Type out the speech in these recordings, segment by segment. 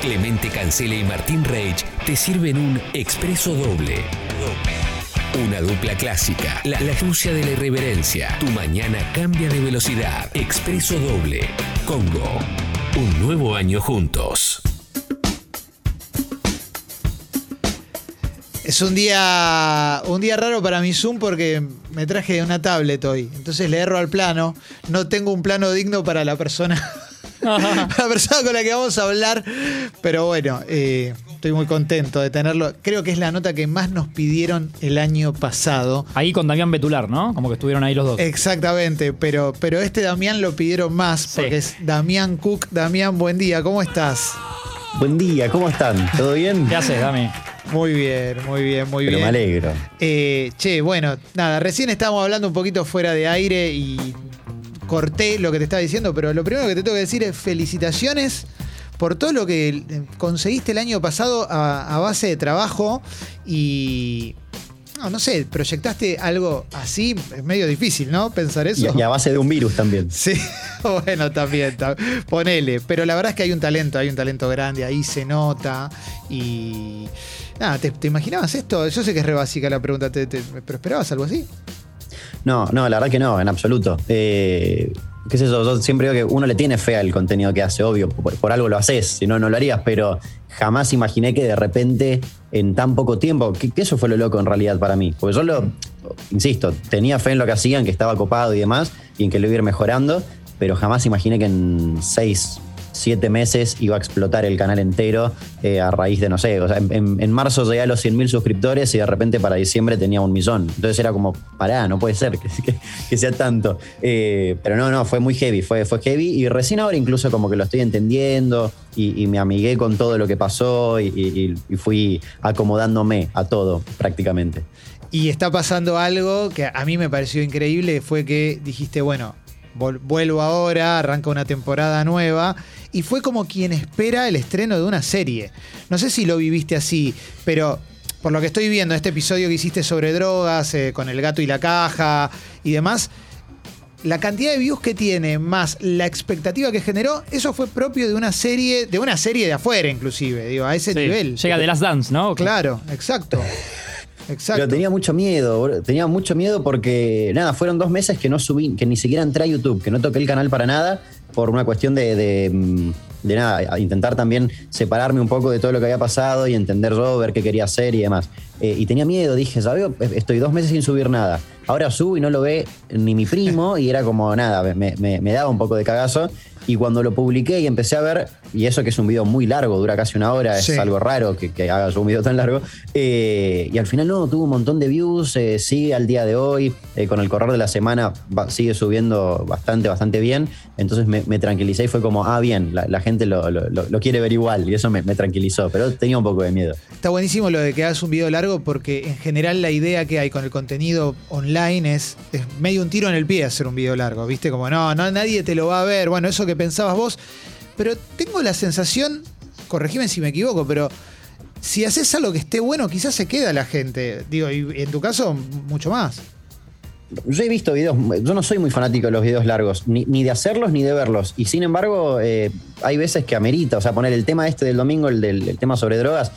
Clemente Cancela y Martín Reich te sirven un expreso doble. Una dupla clásica, la, la de la irreverencia. Tu mañana cambia de velocidad. Expreso doble. Congo. Un nuevo año juntos. Es un día, un día raro para mi Zoom porque me traje una tablet hoy. Entonces le erro al plano. No tengo un plano digno para la persona, la persona con la que vamos a hablar. Pero bueno, eh, estoy muy contento de tenerlo. Creo que es la nota que más nos pidieron el año pasado. Ahí con Damián Betular, ¿no? Como que estuvieron ahí los dos. Exactamente, pero, pero este Damián lo pidieron más Sí. porque es Damián Cook. Damián, buen día, ¿cómo estás? Buen día, ¿cómo están? ¿Todo bien? ¿Qué haces, Dami? Muy bien, muy bien, muy Pero bien. me alegro. Eh, che, bueno, nada, recién estábamos hablando un poquito fuera de aire y corté lo que te estaba diciendo, pero lo primero que te tengo que decir es felicitaciones por todo lo que conseguiste el año pasado a, a base de trabajo y... No, no sé, proyectaste algo así, es medio difícil, ¿no? Pensar eso. Y, a base de un virus también. Sí, bueno, también, ta- ponele. Pero la verdad es que hay un talento, hay un talento grande, ahí se nota. Y. Nada, ¿te, te imaginabas esto? Yo sé que es re básica la pregunta, te- te- ¿pero esperabas algo así? No, no, la verdad que no, en absoluto. Eh, ¿Qué es eso? Yo siempre digo que uno le tiene fe al contenido que hace, obvio, por, algo lo haces, si no, no lo harías, pero jamás imaginé que de repente, en tan poco tiempo, que, que eso fue lo loco en realidad para mí. Porque yo lo, insisto, tenía fe en lo que hacían, que estaba copado y demás, y en que lo iba a ir mejorando, pero jamás imaginé que en seis, siete meses iba a explotar el canal entero eh, a raíz de, no sé, o sea, en, marzo llegué a los 100.000 suscriptores y de repente para diciembre tenía un millón. Entonces era como, pará, no puede ser que, sea tanto. Eh, pero no, no, fue muy heavy, fue, fue heavy y recién ahora incluso como que lo estoy entendiendo y, me amigué con todo lo que pasó y, fui acomodándome a todo prácticamente. Y está pasando algo que a mí me pareció increíble, fue que dijiste, bueno, vuelvo ahora, arranca una temporada nueva, y fue como quien espera el estreno de una serie. No sé si lo viviste así, pero por lo que estoy viendo, este episodio que hiciste sobre drogas, eh, con el gato y la caja y demás, la cantidad de views que tiene, más la expectativa que generó, eso fue propio de una serie, de una serie de afuera inclusive, digo, a ese Sí. nivel. Llega de las Dance, ¿no? Claro, exacto. Exacto. Pero tenía mucho miedo, boludo. tenía mucho miedo porque, nada, fueron dos meses que no subí, que ni siquiera entré a YouTube, que no toqué el canal para nada, por una cuestión de, de, mm, nada, intentar también separarme un poco de todo lo que había pasado y entender yo, ver qué quería hacer y demás. Eh, y tenía miedo, dije, ¿sabes? Estoy dos meses sin subir nada. Ahora subo y no lo ve ni mi primo y era como nada, me, me- me daba un poco de cagazo. Y cuando lo publiqué y empecé a ver, y eso que es un video muy largo, dura casi una hora, Sí. es algo raro que, que hagas un video tan largo. eh, y al final no, tuvo un montón de views, eh, sigue al día de hoy, eh, con el correr de la semana va- sigue subiendo bastante, bastante bien. Entonces me, me tranquilicé y fue como, ah, bien, la, la gente lo, lo- lo- lo quiere ver igual. Y eso me, me tranquilizó, pero tenía un poco de miedo. Está buenísimo lo de que hagas un video largo porque en general la idea que hay con el contenido online es, es medio un tiro en el pie hacer un video largo, ¿viste? Como no, no, nadie te lo va a ver, bueno, eso que pensabas vos. Pero tengo la sensación, corregime si me equivoco, pero si haces algo que esté bueno, quizás se queda la gente. Digo, y en tu caso, mucho más. Yo he visto videos, yo no soy muy fanático de los videos largos, ni, ni de hacerlos ni de verlos. Y sin embargo, eh, hay veces que amerita, o sea, poner el tema este del domingo, el del el tema sobre drogas,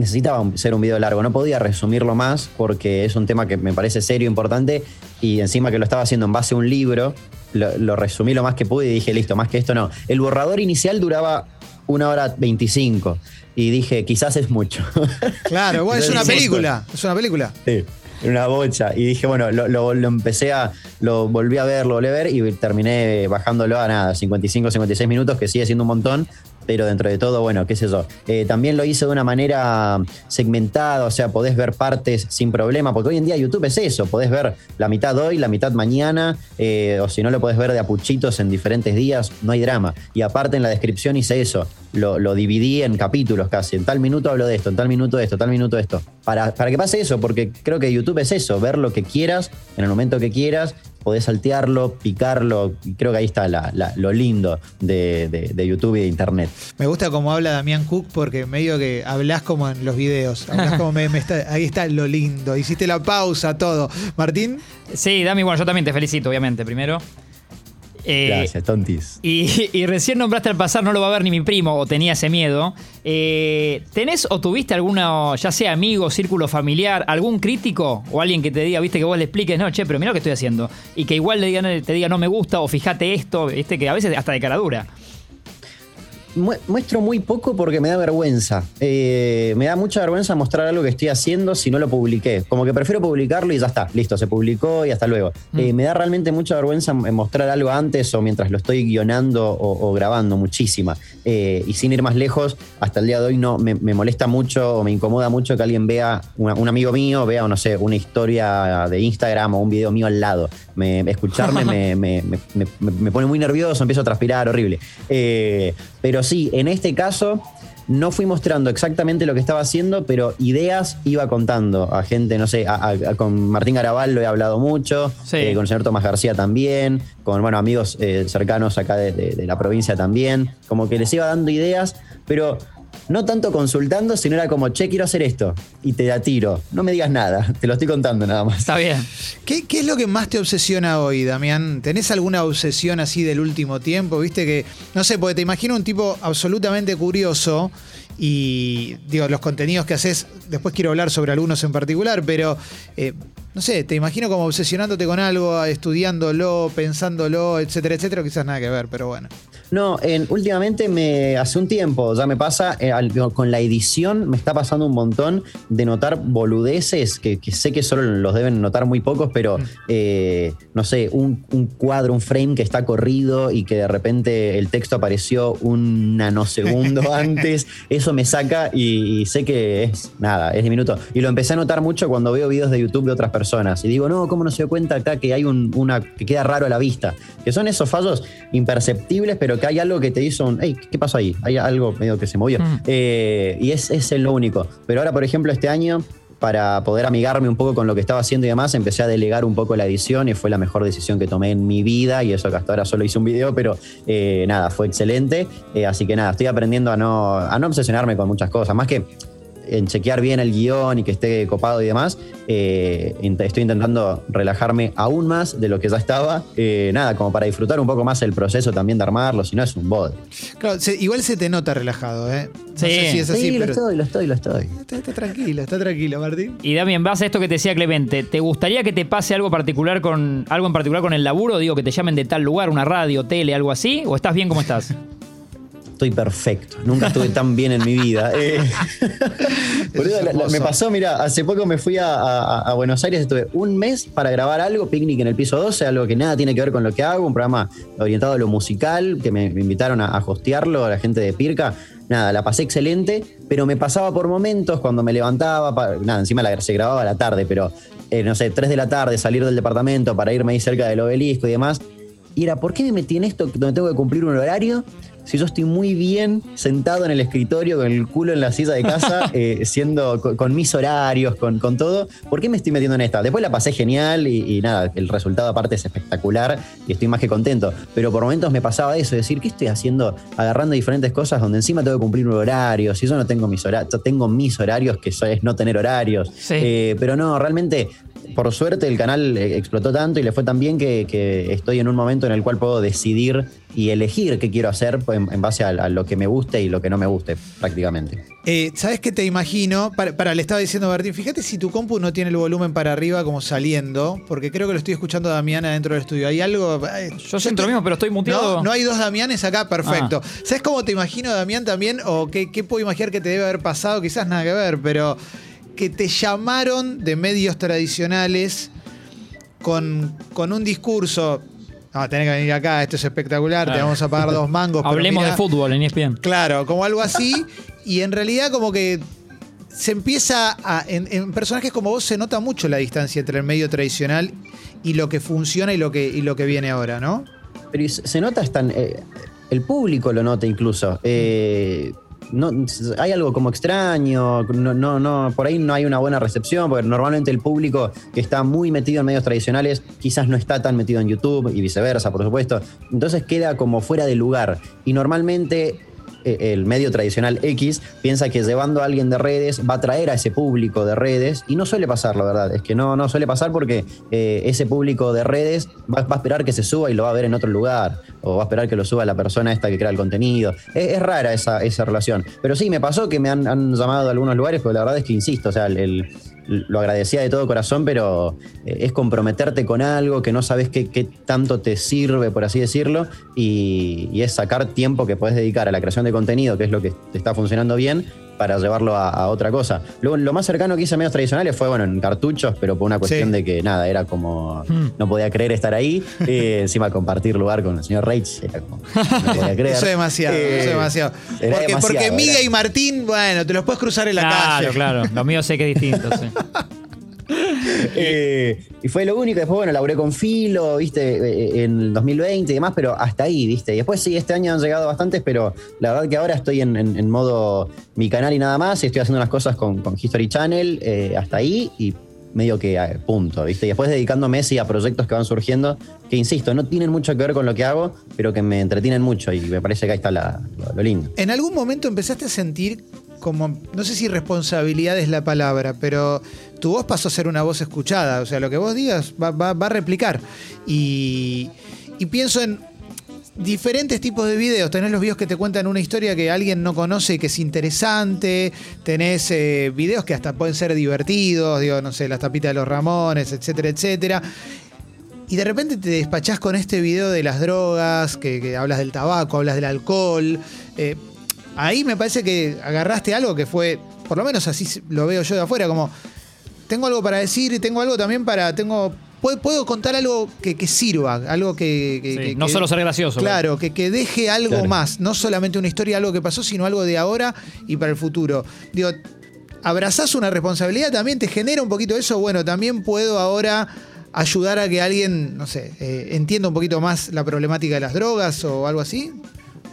necesitaba ser un video largo. No podía resumirlo más porque es un tema que me parece serio, importante. Y encima que lo estaba haciendo en base a un libro, lo, lo resumí lo más que pude y dije, listo, más que esto no. El borrador inicial duraba una hora 25. Y dije, quizás es mucho. Claro, bueno, es una película, es una película. Sí, una bocha. Y dije, bueno, lo, lo- lo empecé a. Lo volví a ver, lo volví a ver y terminé bajándolo a nada, 55, 56 minutos, que sigue siendo un montón. Pero dentro de todo, bueno, qué sé yo. Eh, también lo hice de una manera segmentada, o sea, podés ver partes sin problema, porque hoy en día YouTube es eso, podés ver la mitad hoy, la mitad mañana, eh, o si no lo podés ver de apuchitos en diferentes días, no hay drama. Y aparte en la descripción hice eso, lo, lo dividí en capítulos casi, en tal minuto hablo de esto, en tal minuto de esto, tal minuto de esto. Para, para que pase eso, porque creo que YouTube es eso, ver lo que quieras, en el momento que quieras, podés saltearlo, picarlo, y creo que ahí está la- la- lo lindo de, de- de YouTube y de Internet. Me gusta cómo habla Damián Cook porque medio que hablas como en los videos. Como me, me está- ahí está lo lindo. Hiciste la pausa, todo. Martín, Sí, Dami, bueno, yo también te felicito, obviamente, primero. Eh, Gracias, tontis. Y, y recién nombraste al pasar, no lo va a ver ni mi primo, o tenía ese miedo. Eh, ¿Tenés o tuviste alguna, ya sea amigo, círculo familiar, algún crítico o alguien que te diga, viste, que vos le expliques, no, che, pero mira lo que estoy haciendo? Y que igual le digan, te diga, no me gusta, o fíjate esto, viste, que a veces hasta de cara dura. Mu- Muestro muy poco porque me da vergüenza. Eh, me da mucha vergüenza mostrar algo que estoy haciendo si no lo publiqué. Como que prefiero publicarlo y ya está, listo, se publicó y hasta luego. Eh, me da realmente mucha vergüenza m- mostrar algo antes o mientras lo estoy guionando o, o grabando, muchísima. Eh, y sin ir más lejos, hasta el día de hoy no me, me molesta mucho o me incomoda mucho que alguien vea, una- un amigo mío vea, o no sé, una historia de Instagram o un video mío al lado. Me, escucharme me, me- me- pone muy nervioso, empiezo a transpirar, horrible. Eh, pero sí, en este caso no fui mostrando exactamente lo que estaba haciendo, pero ideas iba contando a gente, no sé, a- a- a- con Martín Garabal lo he hablado mucho, Sí. eh, con el señor Tomás García también, con bueno, amigos eh, cercanos acá de, de- de la provincia también, como que les iba dando ideas, pero no tanto consultando, sino era como, che, quiero hacer esto, y te la tiro, no me digas nada, te lo estoy contando nada más. Está bien. ¿Qué, qué es lo que más te obsesiona hoy, Damián? ¿Tenés alguna obsesión así del último tiempo? Viste que, no sé, porque te imagino un tipo absolutamente curioso y, digo, los contenidos que haces, después quiero hablar sobre algunos en particular, pero, eh, no sé, te imagino como obsesionándote con algo, estudiándolo, pensándolo, etcétera, etcétera, quizás nada que ver, pero bueno. No, en- últimamente me hace un tiempo ya me pasa eh, al- con la edición me está pasando un montón de notar boludeces que, que sé que solo los deben notar muy pocos, pero eh, no sé, un, un cuadro, un frame que está corrido y que de repente el texto apareció un nanosegundo antes, eso me saca y, y sé que es nada, es diminuto. Y lo empecé a notar mucho cuando veo videos de YouTube de otras personas y digo, no, ¿cómo no se dio cuenta acá que hay un, una que queda raro a la vista? Que son esos fallos imperceptibles, pero que hay algo que te hizo un, hey, ¿qué pasó ahí? Hay algo medio que se movió. Mm. Eh, y es, es lo único. Pero ahora, por ejemplo, este año, para poder amigarme un poco con lo que estaba haciendo y demás, empecé a delegar un poco la edición y fue la mejor decisión que tomé en mi vida. Y eso que hasta ahora solo hice un video, pero eh, nada, fue excelente. Eh, así que nada, estoy aprendiendo a no, a no obsesionarme con muchas cosas. Más que en chequear bien el guion y que esté copado y demás, eh, estoy intentando relajarme aún más de lo que ya estaba. Eh, nada, como para disfrutar un poco más el proceso también de armarlo, si no es un bode. Claro, se- igual se te nota relajado, ¿eh? No Sí. sé si es así, sí, lo estoy, lo estoy, lo estoy. Está, está tranquilo, está tranquilo, Martín. Y Damien, vas a esto que te decía Clemente. ¿Te gustaría que te pase algo particular con algo en particular con el laburo? Digo, que te llamen de tal lugar, una radio, tele, algo así, o estás bien como estás? Estoy perfecto. Nunca estuve tan bien en mi vida. Eh, boludo, la- la- me pasó, mira, hace poco me fui a, a- a Buenos Aires, estuve un mes para grabar algo, Picnic en el piso 12, algo que nada tiene que ver con lo que hago, un programa orientado a lo musical, que me, me invitaron a, a hostearlo, la gente de Pirca. Nada, la pasé excelente, pero me pasaba por momentos cuando me levantaba, nada, encima la, se grababa a la tarde, pero eh, no sé, 3 de la tarde, salir del departamento para irme ahí cerca del obelisco y demás. Y era, ¿por qué me metí en esto donde tengo que cumplir un horario? Si yo estoy muy bien sentado en el escritorio con el culo en la silla de casa, eh, siendo con, con mis horarios, con, con todo, ¿por qué me estoy metiendo en esta? Después la pasé genial y, y nada, el resultado aparte es espectacular y estoy más que contento. Pero por momentos me pasaba eso, decir, ¿qué estoy haciendo? Agarrando diferentes cosas donde encima tengo que cumplir un horario. Si yo no tengo mis horarios, tengo mis horarios, que es no tener horarios. Sí. Eh, pero no, realmente por suerte el canal eh, explotó tanto y le fue tan bien que, que estoy en un momento en el cual puedo decidir y elegir qué quiero hacer en, en base a, a lo que me guste y lo que no me guste, prácticamente. Eh, ¿Sabes qué te imagino? Para, para, le estaba diciendo a Martín, fíjate si tu compu no tiene el volumen para arriba como saliendo, porque creo que lo estoy escuchando a Damián adentro del estudio. ¿Hay algo? Eh, Yo siento lo mismo, pero estoy muteado. No, no hay dos Damianes acá, perfecto. Ah. ¿Sabes cómo te imagino, Damián, también? ¿O qué, qué puedo imaginar que te debe haber pasado? Quizás nada que ver, pero que te llamaron de medios tradicionales con, con un discurso. No, tenés que venir acá, esto es espectacular, te vamos a pagar dos mangos. pero Hablemos mirá- de fútbol en ESPN. Claro, como algo así. y en realidad como que se empieza a... En, en personajes como vos se nota mucho la distancia entre el medio tradicional y lo que funciona y lo que, y lo que viene ahora, ¿no? Pero se nota hasta... eh, el público lo nota incluso. Eh, no, hay algo como extraño, no, no, no, por ahí no hay una buena recepción, porque normalmente el público que está muy metido en medios tradicionales quizás no está tan metido en YouTube y viceversa, por supuesto. Entonces queda como fuera de lugar. Y normalmente el medio tradicional X piensa que llevando a alguien de redes va a traer a ese público de redes y no suele pasar, la verdad. Es que no, no suele pasar porque eh, ese público de redes va, va a esperar que se suba y lo va a ver en otro lugar o va a esperar que lo suba la persona esta que crea el contenido. Es, es rara esa, esa relación. Pero sí, me pasó que me han, han llamado a algunos lugares, pero la verdad es que insisto, o sea, el- el, lo agradecía de todo corazón, pero eh, es comprometerte con algo que no sabes qué, tanto te sirve, por así decirlo, y, y es sacar tiempo que puedes dedicar a la creación de contenido, que es lo que te está funcionando bien, para llevarlo a, a otra cosa. Luego, lo más cercano que hice a medios tradicionales fue, bueno, en cartuchos, pero por una cuestión Sí. de que nada, era como. No podía creer estar ahí. Eh, encima compartir lugar con el señor Reich, era como. No podía creer. Eso es demasiado, Eh, eso es demasiado. era Porque, demasiado, porque Miga era- y Martín, bueno, te los puedes cruzar en la claro, calle. claro. Lo mío sé que es distinto, sí. Eh, y fue lo único. Después, bueno, laburé con Filo, viste, eh, en el 2020 y demás, pero hasta ahí, viste. Y después sí, este año han llegado bastantes, pero la verdad que ahora estoy en, en- en modo mi canal y nada más. Y estoy haciendo unas cosas con, con History Channel eh, hasta ahí y medio que a punto, viste. Y después dedicándome sí a proyectos que van surgiendo, que insisto, no tienen mucho que ver con lo que hago, pero que me entretienen mucho y me parece que ahí está la- lo, lo lindo. ¿En algún momento empezaste a sentir como, no sé si responsabilidad es la palabra, pero tu voz pasó a ser una voz escuchada? O sea, lo que vos digas va, va- va a replicar. Y, y pienso en diferentes tipos de videos. Tenés los videos que te cuentan una historia que alguien no conoce y que es interesante. Tenés eh, videos que hasta pueden ser divertidos, digo, no sé, las tapitas de los Ramones, etcétera, etcétera. Y de repente te despachás con este video de las drogas, que, hablas del tabaco, hablas del alcohol. Eh, ahí me parece que agarraste algo que fue, por lo menos así lo veo yo de afuera, como tengo algo para decir y tengo algo también para, tengo, puedo, puedo contar algo que, que sirva, algo que... que- Sí, que- no que- solo ser gracioso. Claro, que, que deje algo Claro. más, no solamente una historia, algo que pasó, sino algo de ahora y para el futuro. Digo, abrazás una responsabilidad, también te genera un poquito eso, bueno, también puedo ahora ayudar a que alguien, no sé, eh, entienda un poquito más la problemática de las drogas o algo así.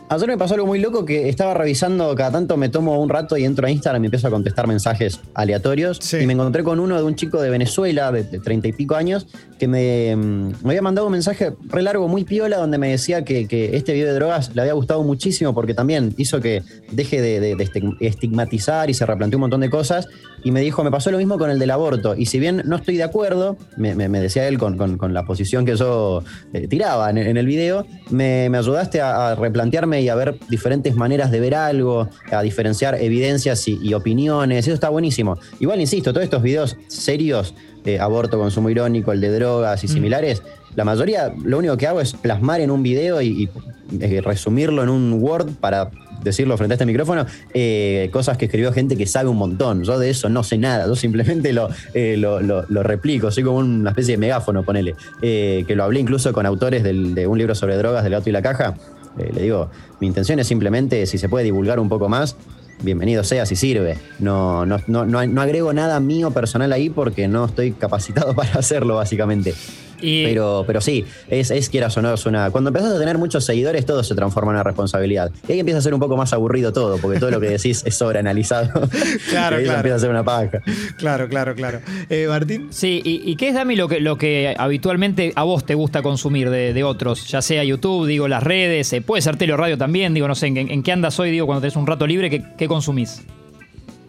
Ayer me pasó algo muy loco que estaba revisando, cada tanto me tomo un rato y entro a Instagram y empiezo a contestar mensajes aleatorios. Sí. Y me encontré con uno de un chico de Venezuela, de treinta y pico años, que me, mm, me había mandado un mensaje re largo, muy piola, donde me decía que, que este video de drogas le había gustado muchísimo porque también hizo que deje de, de- de estig- estigmatizar y se replanteó un montón de cosas. Y me dijo, me pasó lo mismo con el del aborto. Y si bien no estoy de acuerdo, me, me- me decía él con, con- con la posición que yo eh, tiraba en, en el video, me, me ayudaste a, a replantearme y a ver diferentes maneras de ver algo, a diferenciar evidencias y, y opiniones. Eso está buenísimo. Igual, insisto, todos estos videos serios, eh, aborto, consumo irónico, el de drogas y similares, la mayoría lo único que hago es plasmar en un video y, y, eh, resumirlo en un Word para decirlo frente a este micrófono, eh, cosas que escribió gente que sabe un montón. Yo de eso no sé nada, yo simplemente lo, eh, lo, lo- replico, soy como una especie de megáfono, ponele, Eh, que lo hablé incluso con autores de un libro sobre drogas del gato y la caja. Le digo, mi intención es simplemente, si se puede divulgar un poco más, bienvenido sea si sirve. No, no, no, no agrego nada mío personal ahí porque no estoy capacitado para hacerlo, básicamente. Y Pero, pero sí, es, es quieras o no, es una. Cuando empezás a tener muchos seguidores, todo se transforma en una responsabilidad. Y ahí empieza a ser un poco más aburrido todo, porque todo lo que decís es sobreanalizado. Claro, y ahí claro. empieza a ser una paja. Claro, claro, claro. Eh, Martín. Sí, y, y qué es, Dami, lo que, lo que habitualmente a vos te gusta consumir de, de otros? Ya sea YouTube, digo, las redes, eh, puede ser tele o radio también, digo, no sé, ¿en, en qué andas hoy, digo, cuando tenés un rato libre, qué, qué consumís?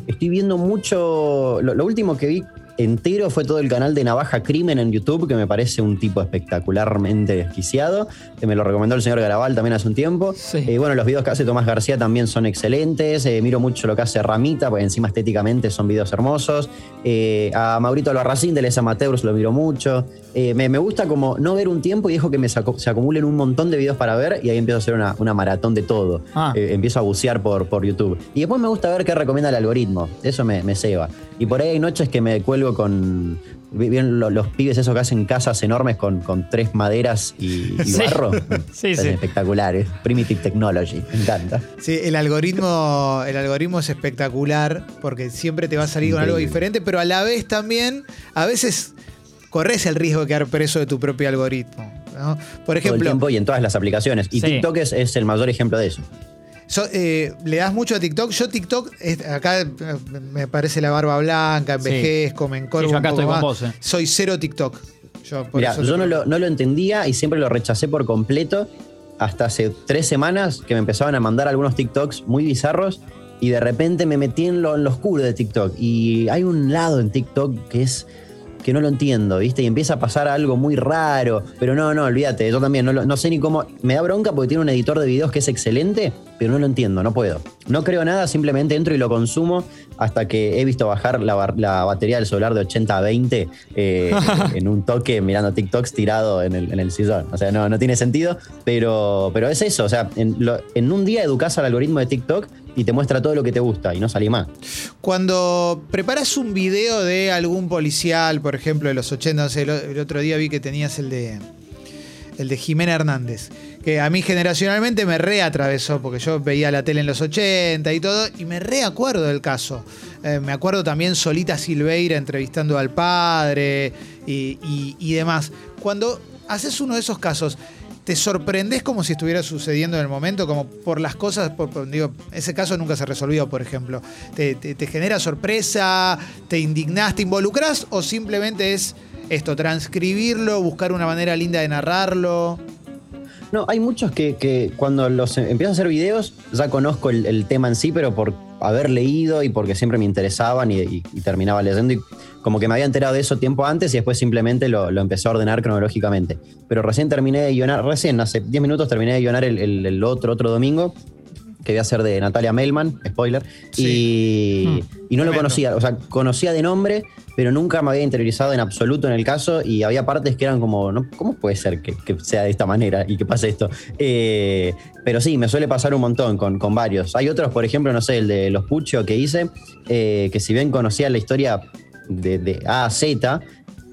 Estoy viendo mucho. Lo, lo último que vi entero fue todo el canal de Navaja Crimen en YouTube, que me parece un tipo espectacularmente desquiciado. que me lo recomendó el señor Garabal también hace un tiempo. Sí. Eh, bueno, los videos que hace Tomás García también son excelentes. Eh, miro mucho lo que hace Ramita, porque encima estéticamente son videos hermosos. Eh, a Maurito Albarracín de Les Amateurs lo miro mucho. Me, me gusta como no ver un tiempo y dejo que me saco- se acumulen un montón de videos para ver y ahí empiezo a hacer una, una maratón de todo. Ah. Empiezo a bucear por, por YouTube. Y después me gusta ver qué recomienda el algoritmo. Eso me, me ceba. Y por ahí hay noches que me cuelgo con. ¿Vieron lo- los, pibes esos que hacen casas enormes con, con tres maderas y, y Sí. barro? Sí, Son sí. espectaculares. Primitive Technology. Me encanta. Sí, el algoritmo, el algoritmo es espectacular porque siempre te va a salir con algo diferente, pero a la vez también, a veces corres el riesgo de quedar preso de tu propio algoritmo. ¿no? Por Todo el ejemplo, tiempo y en todas las aplicaciones. Y Sí. TikTok es, es el mayor ejemplo de eso. So- eh, le das mucho a TikTok. Yo TikTok, es- acá eh, me parece la barba blanca, Sí. envejezco, me encorvo Sí, yo un acá poco estoy con vos, eh. Soy cero TikTok. Yo, por Mira, eso yo lo, no lo entendía y siempre lo rechacé por completo. hasta hace tres semanas que me empezaban a mandar algunos TikToks muy bizarros y de repente me metí en lo, en lo oscuro de TikTok. Y hay un lado en TikTok que es que no lo entiendo, ¿viste? Y empieza a pasar algo muy raro. Pero no, no, olvídate, yo también no, lo- no sé ni cómo. Me da bronca porque tiene un editor de videos que es excelente, pero no lo entiendo, no puedo. No creo nada, simplemente entro y lo consumo hasta que he visto bajar la, la batería del celular de 80 a 20 eh, en un toque mirando TikToks tirado en el, en el sillón. O sea, no, no tiene sentido, pero, pero es eso. O sea, en, lo- en un día educas al algoritmo de TikTok y te muestra todo lo que te gusta y no salí más. Cuando preparas un video de algún policial, por ejemplo, de los 80, no sé, el, otro día vi que tenías el de el de Jimena Hernández, que a mí generacionalmente me reatravesó, porque yo veía la tele en los 80 y todo, y me reacuerdo del caso. Eh, me acuerdo también Solita Silveira entrevistando al padre y- y demás. Cuando haces uno de esos casos, ¿te sorprendes como si estuviera sucediendo en el momento? Como por las cosas, por, digo, ese caso nunca se resolvió, por ejemplo. ¿Te, te- genera sorpresa? ¿Te indignás? ¿Te involucras? ¿O simplemente es esto, transcribirlo, buscar una manera linda de narrarlo? No, hay muchos que, que cuando los em- empiezo a hacer videos ya conozco el tema en sí, pero por haber leído y porque siempre me interesaban y, terminaba leyendo y como que me había enterado de eso tiempo antes y después simplemente lo, lo empecé a ordenar cronológicamente. Pero recién terminé de guionar, recién hace 10 minutos terminé de guionar el, el- el otro, otro domingo que voy a hacer de Natalia Melman, spoiler, y, y no lo conocía, o sea, conocía de nombre, pero nunca me había interiorizado en absoluto en el caso y había partes que eran como, ¿no? ¿cómo puede ser que, que sea de esta manera y que pase esto? Eh, pero sí, me suele pasar un montón con, con varios. Hay otros, por ejemplo, no sé, el de los Pucho que hice, eh, que si bien conocía la historia de, de A a Z,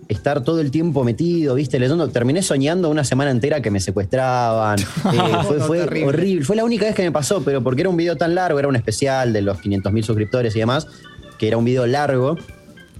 estar todo el tiempo metido, viste, leyendo. Terminé soñando una semana entera que me secuestraban. Eh, fue No, fue terrible. horrible. Fue la única vez que me pasó, pero porque era un video tan largo, era un especial de los 500 mil suscriptores y demás, que era un video largo.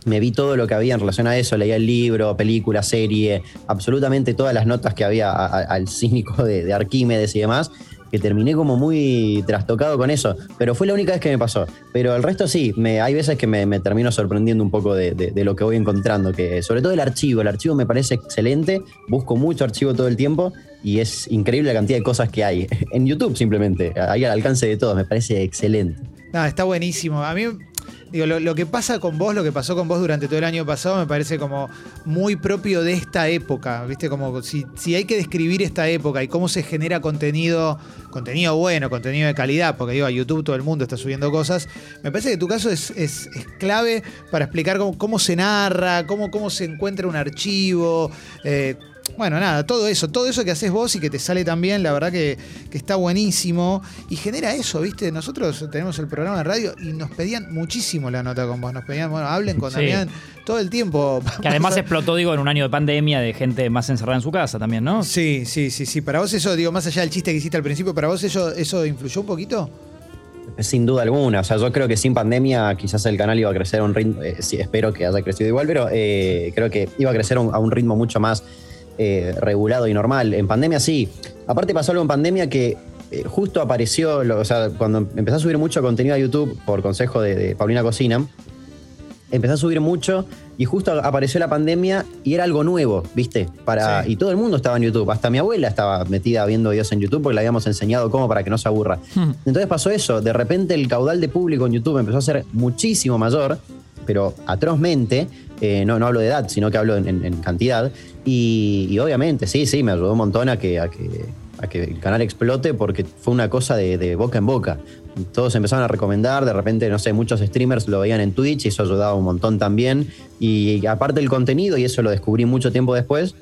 Me vi todo lo que había en relación a eso, leía el libro, película, serie, absolutamente todas las notas que había a- a- al cínico de, de Arquímedes y demás, terminé como muy trastocado con eso. Pero fue la única vez que me pasó. Pero el resto sí, me, hay veces que me, termino sorprendiendo un poco de, lo que voy encontrando, que sobre todo el archivo, el archivo me parece excelente, busco mucho archivo todo el tiempo y es increíble la cantidad de cosas que hay. En YouTube simplemente, ahí al alcance de todos, me parece excelente. Está buenísimo. A mí, digo, lo, lo que pasa con vos, lo que pasó con vos durante todo el año pasado, me parece como muy propio de esta época. ¿Viste? Como si, si hay que describir esta época y cómo se genera contenido, contenido bueno, contenido de calidad, porque digo, a YouTube todo el mundo está subiendo cosas. Me parece que tu caso es, es- es clave para explicar cómo, cómo se narra, cómo, cómo se encuentra un archivo. eh, bueno, nada, todo eso, todo eso que haces vos y que te sale tan bien, la verdad que, que está buenísimo. Y genera eso, ¿viste? Nosotros tenemos el programa de radio y nos pedían muchísimo la nota con vos. Nos pedían, bueno, hablen con Sí. Damián todo el tiempo. Que además explotó, digo, en un año de pandemia de gente más encerrada en su casa también, ¿no? Sí, sí, sí, sí. Para vos eso, digo, más allá del chiste que hiciste al principio, ¿para vos eso, eso influyó un poquito? Sin duda alguna, o sea, yo creo que sin pandemia quizás el canal iba a crecer a un ritmo, eh, sí, espero que haya crecido igual, pero eh, creo que iba a crecer a un, a un ritmo mucho más eh, regulado y normal. En pandemia sí. Aparte pasó algo en pandemia que eh, justo apareció, lo- o sea, cuando empecé a subir mucho contenido a YouTube por consejo de, de Paulina Cocina, empecé a subir mucho y justo apareció la pandemia y era algo nuevo, ¿viste? Para, Sí. Y todo el mundo estaba en YouTube, hasta mi abuela estaba metida viendo videos en YouTube porque le habíamos enseñado cómo para que no se aburra. Entonces pasó eso, de repente el caudal de público en YouTube empezó a ser muchísimo mayor, pero atrozmente, eh, no, no hablo de edad, sino que hablo en, cantidad, y, obviamente, sí, sí, me ayudó un montón a que, a que, el canal explote porque fue una cosa de, boca en boca. Todos empezaron a recomendar, de repente, no sé, muchos streamers lo veían en Twitch y eso ayudaba un montón también. Y aparte el contenido, y eso lo descubrí mucho tiempo después,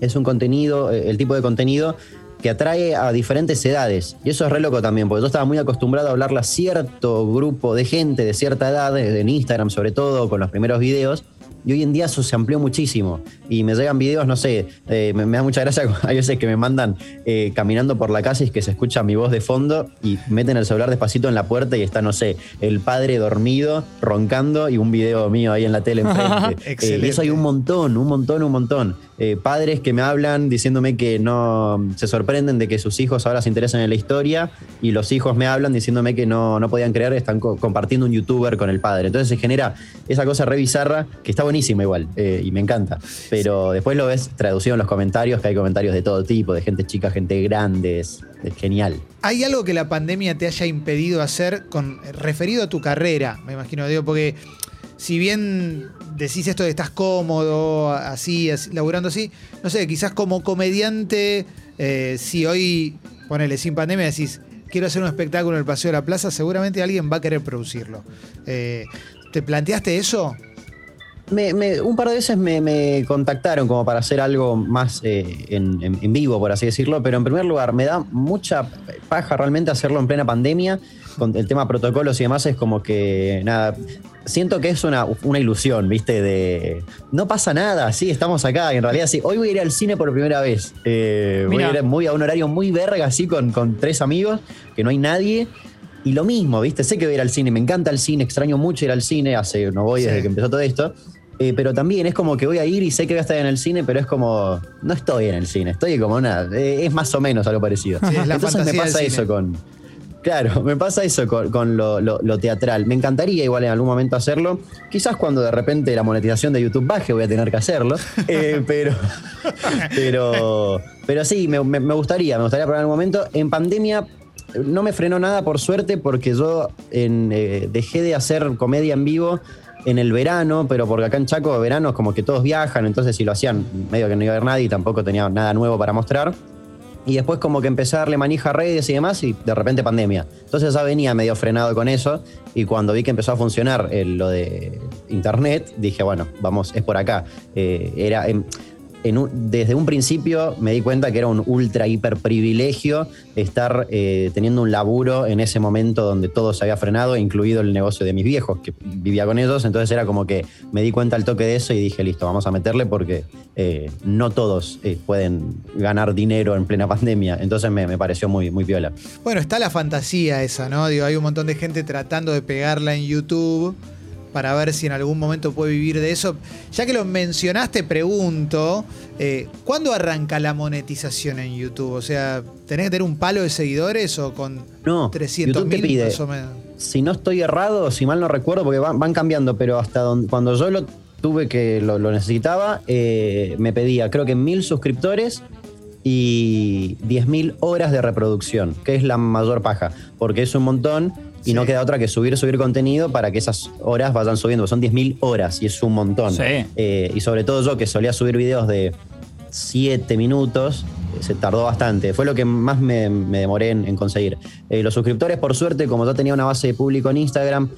es un contenido, eh, el tipo de contenido que atrae a diferentes edades. Y eso es re loco también, porque yo estaba muy acostumbrado a hablarle a cierto grupo de gente de cierta edad, en Instagram sobre todo, con los primeros videos. Y hoy en día eso se amplió muchísimo. Y me llegan videos, no sé, eh, me, me da mucha gracia. Hay veces que me mandan eh, caminando por la casa y que se escucha mi voz de fondo y meten el celular despacito en la puerta y está, no sé, el padre dormido, roncando y un video mío ahí en la tele enfrente. Eh, y eso hay un montón, un montón, un montón. Padres que me hablan diciéndome que no se sorprenden de que sus hijos ahora se interesan en la historia y los hijos me hablan diciéndome que no, no podían creer, están co- compartiendo un youtuber con el padre. Entonces se genera esa cosa re bizarra que está buenísimo igual eh, y me encanta. Pero después lo ves traducido en los comentarios, que hay comentarios de todo tipo, de gente chica, gente grande, es, es genial. ¿Hay algo que la pandemia te haya impedido hacer con referido a tu carrera? Me imagino, digo, porque si bien decís esto de estás cómodo, así, así, laburando así, no sé, quizás como comediante, eh, si hoy, ponele sin pandemia, decís, quiero hacer un espectáculo en el Paseo de la Plaza, seguramente alguien va a querer producirlo. Eh, ¿Te planteaste eso? Me- me- un par de veces me, me contactaron como para hacer algo más eh, en, en- en vivo, por así decirlo, pero en primer lugar me da mucha paja realmente hacerlo en plena pandemia, con el tema protocolos y demás es como que, nada, siento que es una, una ilusión, ¿viste? De, no pasa nada, sí, estamos acá, y en realidad sí, hoy voy a ir al cine por primera vez, Eh, voy a ir muy, a un horario muy verga, así, con, con tres amigos, que no hay nadie. Y lo mismo, ¿viste? Sé que voy a ir al cine, me encanta el cine, extraño mucho ir al cine, hace, no voy desde que empezó todo esto. Eh, pero también es como que voy a ir y sé que voy a estar en el cine, pero es como, no estoy en el cine, estoy como nada, eh, es más o menos algo parecido. Sí, es la Entonces me pasa cine. eso con... Claro, me pasa eso con, con lo, lo- lo teatral. Me encantaría igual en algún momento hacerlo. Quizás cuando de repente la monetización de YouTube baje voy a tener que hacerlo. Eh, pero, pero, pero sí, me, me- me gustaría, me gustaría probar en algún momento. En pandemia no me frenó nada por suerte porque yo en, eh, dejé de hacer comedia en vivo en el verano, pero porque acá en Chaco verano es como que todos viajan, entonces si lo hacían medio que no iba a haber nadie y tampoco tenía nada nuevo para mostrar. Y después como que empecé a darle manija a redes y demás y de repente pandemia. Entonces ya venía medio frenado con eso y cuando vi que empezó a funcionar eh, lo de internet, dije, bueno, vamos, es por acá. Eh, era, en- desde un principio me di cuenta que era un ultra hiper privilegio estar eh, teniendo un laburo en ese momento donde todo se había frenado, incluido el negocio de mis viejos, que vivía con ellos. Entonces era como que me di cuenta al toque de eso y dije, listo, vamos a meterle porque eh, no todos eh, pueden ganar dinero en plena pandemia. Entonces me, pareció muy, muy. Bueno, está la fantasía esa, ¿no? Hay un montón de gente tratando de pegarla en YouTube para ver si en algún momento puede vivir de eso. Ya que lo mencionaste, pregunto, eh, ¿cuándo arranca la monetización en YouTube? O sea, ¿tenés que tener un palo de seguidores o con No, 300 YouTube te mil pide, más o menos? si no estoy errado, si mal no recuerdo, porque van, van cambiando, pero hasta donde, cuando yo lo tuve que lo, lo necesitaba, eh, me pedía creo que mil suscriptores y 10.000 horas de reproducción, que es la mayor paja, porque es un montón y Sí. no queda otra que subir, subir contenido para que esas horas vayan subiendo. Son 10.000 horas y es un montón. Sí. Eh, y sobre todo yo que solía subir videos de 7 minutos, eh, se tardó bastante. Fue lo que más me, me demoré en, en conseguir. Eh, los suscriptores, por suerte, como yo tenía una base de público en Instagram,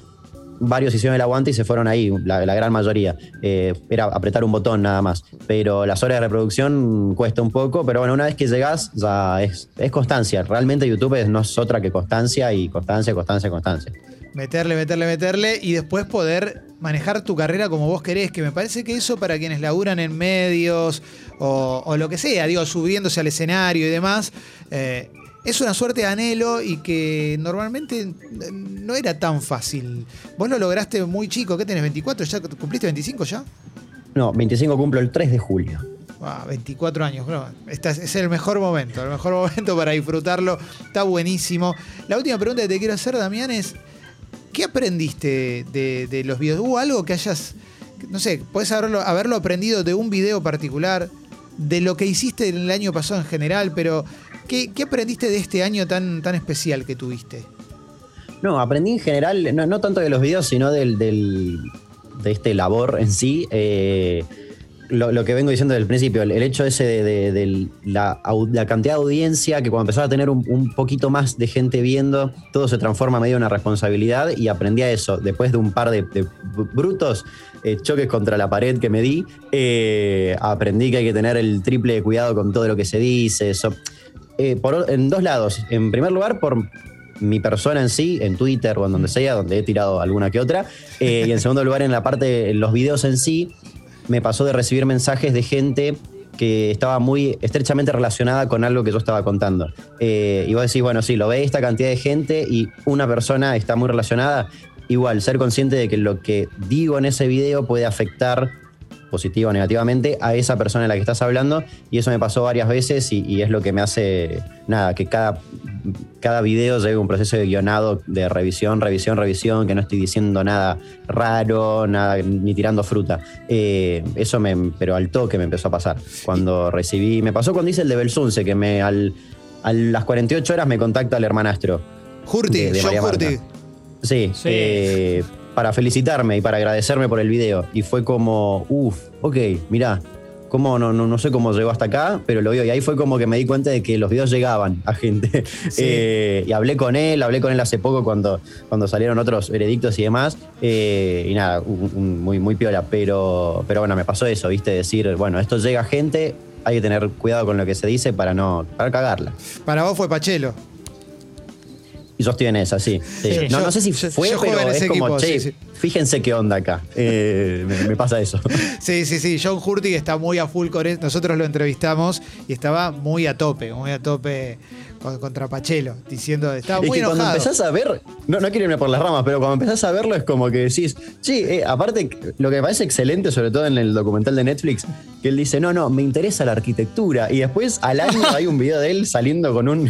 varios hicieron el aguante y se fueron ahí, la, gran mayoría. Eh, era apretar un botón nada más. Pero las horas de reproducción cuesta un poco, pero bueno, una vez que llegás, ya es, es constancia. Realmente YouTube no es otra que constancia y constancia, constancia, constancia. Meterle, meterle, meterle y después poder manejar tu carrera como vos querés, que me parece que eso para quienes laburan en medios o, o lo que sea, digo, subiéndose al escenario y demás, eh, es una suerte de anhelo y que normalmente no era tan fácil. Vos lo lograste muy chico, ¿qué tenés? ¿24? ¿Ya cumpliste 25 ya? No, 25 cumplo el 3 de julio. Ah, 24 años, no, esta es, es el mejor momento, el mejor momento para disfrutarlo. Está buenísimo. La última pregunta que te quiero hacer, Damián, es: ¿qué aprendiste de, de los videos? ¿Hubo algo que hayas, no sé, puedes haberlo, haberlo aprendido de un video particular, de lo que hiciste el año pasado en general, pero ¿qué, aprendiste de este año tan, tan especial que tuviste? No, aprendí en general, no, tanto de los videos, sino del, de este labor en sí. eh, lo, que vengo diciendo desde el principio, el, hecho ese de, la, cantidad de audiencia, que cuando empezaba a tener un, un poquito más de gente viendo, todo se transforma medio en una responsabilidad y aprendí a eso. Después de un par de, de brutos eh, choques contra la pared que me di, eh, aprendí que hay que tener el triple de cuidado con todo lo que se dice. Eso. Eh, en dos lados. En primer lugar, por mi persona en sí, en Twitter o en donde sea, donde he tirado alguna que otra. Eh, y en segundo lugar, en la parte, en los videos en sí, me pasó de recibir mensajes de gente que estaba muy estrechamente relacionada con algo que yo estaba contando. Eh, y vos decís, bueno, sí, lo ve esta cantidad de gente y una persona está muy relacionada. Igual, ser consciente de que lo que digo en ese video puede afectar positiva o negativamente a esa persona en la que estás hablando. Y eso me pasó varias veces y, y es lo que me hace, nada, que cada, cada video lleve un proceso de guionado de revisión, revisión, revisión, que no estoy diciendo nada raro, nada, ni tirando fruta. Eh, eso me, pero al toque me empezó a pasar. Cuando recibí, me pasó cuando hice el de Belsunce, que me al, a las 48 horas me contacta el hermanastro. Hurti, de- de John María Marta. Hurti. Sí, Sí. eh, para felicitarme y para agradecerme por el video. Y fue como, uff, ok, mirá, cómo no, no, no sé cómo llegó hasta acá, pero lo vio. Y ahí fue como que me di cuenta de que los videos llegaban a gente. Sí. Eh, y hablé con él, hablé con él hace poco cuando, cuando salieron otros veredictos y demás. Eh, y nada, un- un- muy, muy piola. Pero, pero bueno, me pasó eso, ¿viste? Decir, bueno, esto llega a gente, hay que tener cuidado con lo que se dice para no para cagarla. Para vos fue Pachelo. Y yo estoy en esa, sí. sí. Sí, no, yo- no sé si yo- fue, yo pero es ese como, equipo, che, sí, sí. fíjense qué onda acá. Eh, me, me pasa eso. Sí, sí, sí. John Hurtig está muy a full con. Nosotros lo entrevistamos y estaba muy a tope, muy a tope contra Pachelo, diciendo, estaba Es muy que cuando enojado. empezás a ver, no, no quiero irme por las ramas, pero cuando empezás a verlo es como que decís, sí, eh, aparte, lo que me parece excelente, sobre todo en el documental de Netflix, que él dice, no, no, me interesa la arquitectura. Y después al año hay un video de él saliendo con un,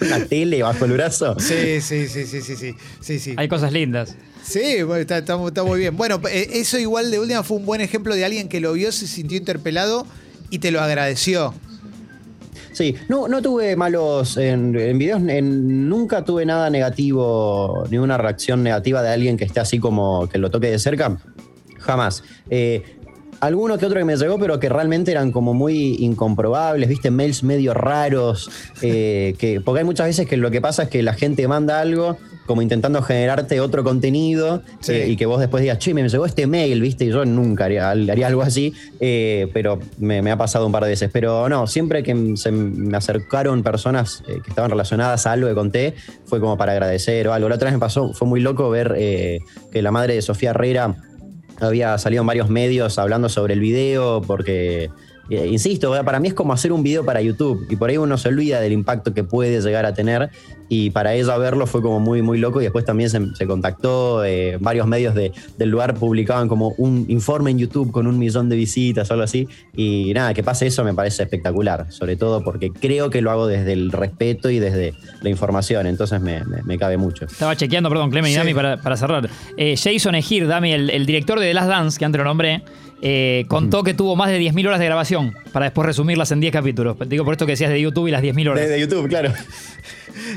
una tele bajo el brazo. Sí, sí, sí, sí, sí, sí, sí, sí. Hay cosas lindas. Sí, bueno, está, está- está muy bien. Bueno, eh, eso igual de última fue un buen ejemplo de alguien que lo vio, se sintió interpelado y te lo agradeció. Sí, no, no tuve malos en, videos, en- nunca tuve nada negativo, ni una reacción negativa de alguien que esté así como que lo toque de cerca. Jamás. Eh, alguno que otro que me llegó, pero que realmente eran como muy incomprobables, viste, mails medio raros. eh, que, porque hay muchas veces que lo que pasa es que la gente manda algo como intentando generarte otro contenido Sí. eh, y que vos después digas, che, me llegó este mail, viste, y yo nunca haría, haría algo así, eh, pero me, me ha pasado un par de veces. Pero no, siempre que se me acercaron personas eh, que estaban relacionadas a algo que conté, fue como para agradecer o algo. La otra vez me pasó, fue muy loco ver que la madre de Sofía Herrera había salido en varios medios hablando sobre el video, porque, eh, insisto, para mí es como hacer un video para YouTube, y por ahí uno se olvida del impacto que puede llegar a tener, y para ella verlo fue como muy, muy loco, y después también se, se contactó, eh, varios medios de- del lugar publicaban como un informe en YouTube con un millón de visitas o algo así, y nada, que pase eso me parece espectacular, sobre todo porque creo que lo hago desde el respeto y desde la información, entonces me, me- me cabe mucho. Estaba chequeando, perdón, Clemen y Sí. Dami, para, para cerrar. Eh, Jason Egir, Dami, el, el director de The Last Dance, que antes lo nombré, eh, contó que tuvo más de 10.000 horas de grabación para después resumirlas en 10 capítulos. Digo por esto que decías de YouTube y las 10.000 horas. Desde YouTube, claro.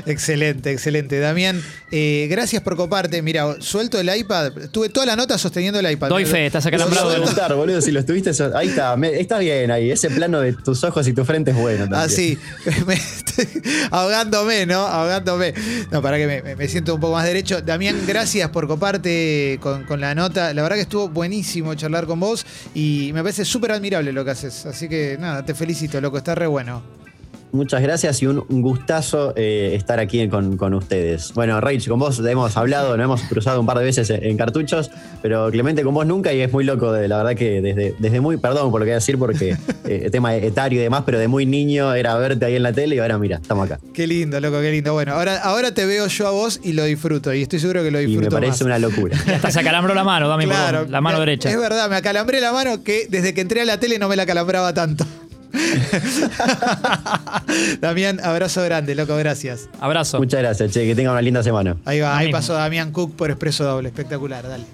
Excelente, excelente. Damián, eh, gracias por coparte. Mira, suelto el iPad. Tuve toda la nota sosteniendo el iPad. Doy fe, estás acá de- preguntar, boludo, si lo estuviste. so- Ahí está, me- está bien ahí. Ese plano de tus ojos y tu frente es bueno también. Así, me estoy ahogándome, ¿no? Ahogándome. No, para que me, me- me siento un poco más derecho. Damián, gracias por coparte con, con la nota. La verdad que estuvo buenísimo charlar con vos y me parece súper admirable lo que haces. Así que nada, te felicito, loco, está re bueno. Muchas gracias y un, gustazo eh, estar aquí con, con ustedes. Bueno, Rach, con vos hemos hablado, nos hemos cruzado un par de veces en, en cartuchos, pero Clemente con vos nunca y es muy loco, de, la verdad que desde, desde muy, perdón por lo que voy a decir, porque eh, tema etario y demás, pero de muy niño era verte ahí en la tele y ahora mira, estamos acá. Qué lindo, loco, qué lindo. Bueno, ahora, ahora te veo yo a vos y lo disfruto. Y estoy seguro que lo Y disfruto. me parece más. una locura. Y hasta se acalambró la mano, Dami, perdón, la mano me- derecha. Es verdad, me acalambré la mano que desde que entré a la tele no me la acalambraba tanto. Damián, abrazo grande, loco, gracias. Abrazo. Muchas gracias, che, que tengan una linda semana. Ahí va, ahí pasó Damián Cook por Expreso Doble, espectacular, dale.